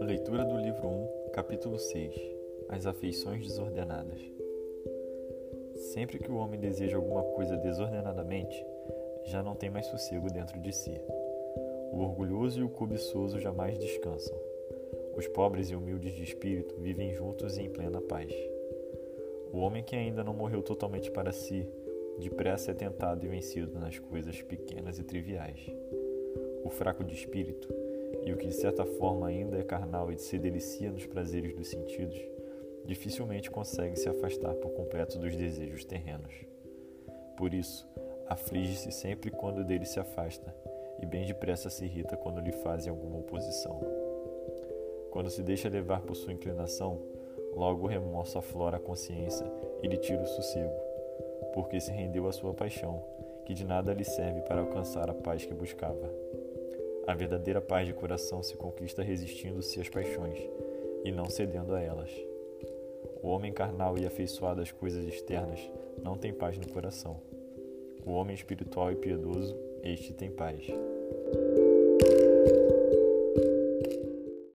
Leitura do livro 1, capítulo 6 As afeições desordenadas. Sempre que o homem deseja alguma coisa desordenadamente, já não tem mais sossego dentro de si. O orgulhoso e o cobiçoso jamais descansam. Os pobres e humildes de espírito vivem juntos em plena paz. O homem que ainda não morreu totalmente para si, depressa é tentado e vencido nas coisas pequenas e triviais. O fraco de espírito, e o que de certa forma ainda é carnal e se delicia nos prazeres dos sentidos, dificilmente consegue se afastar por completo dos desejos terrenos. Por isso, aflige-se sempre quando dele se afasta, e bem depressa se irrita quando lhe fazem alguma oposição. Quando se deixa levar por sua inclinação, logo o remorso aflora a consciência e lhe tira o sossego, porque se rendeu à sua paixão, que de nada lhe serve para alcançar a paz que buscava. A verdadeira paz de coração se conquista resistindo-se às paixões e não cedendo a elas. O homem carnal e afeiçoado às coisas externas não tem paz no coração. O homem espiritual e piedoso, este tem paz.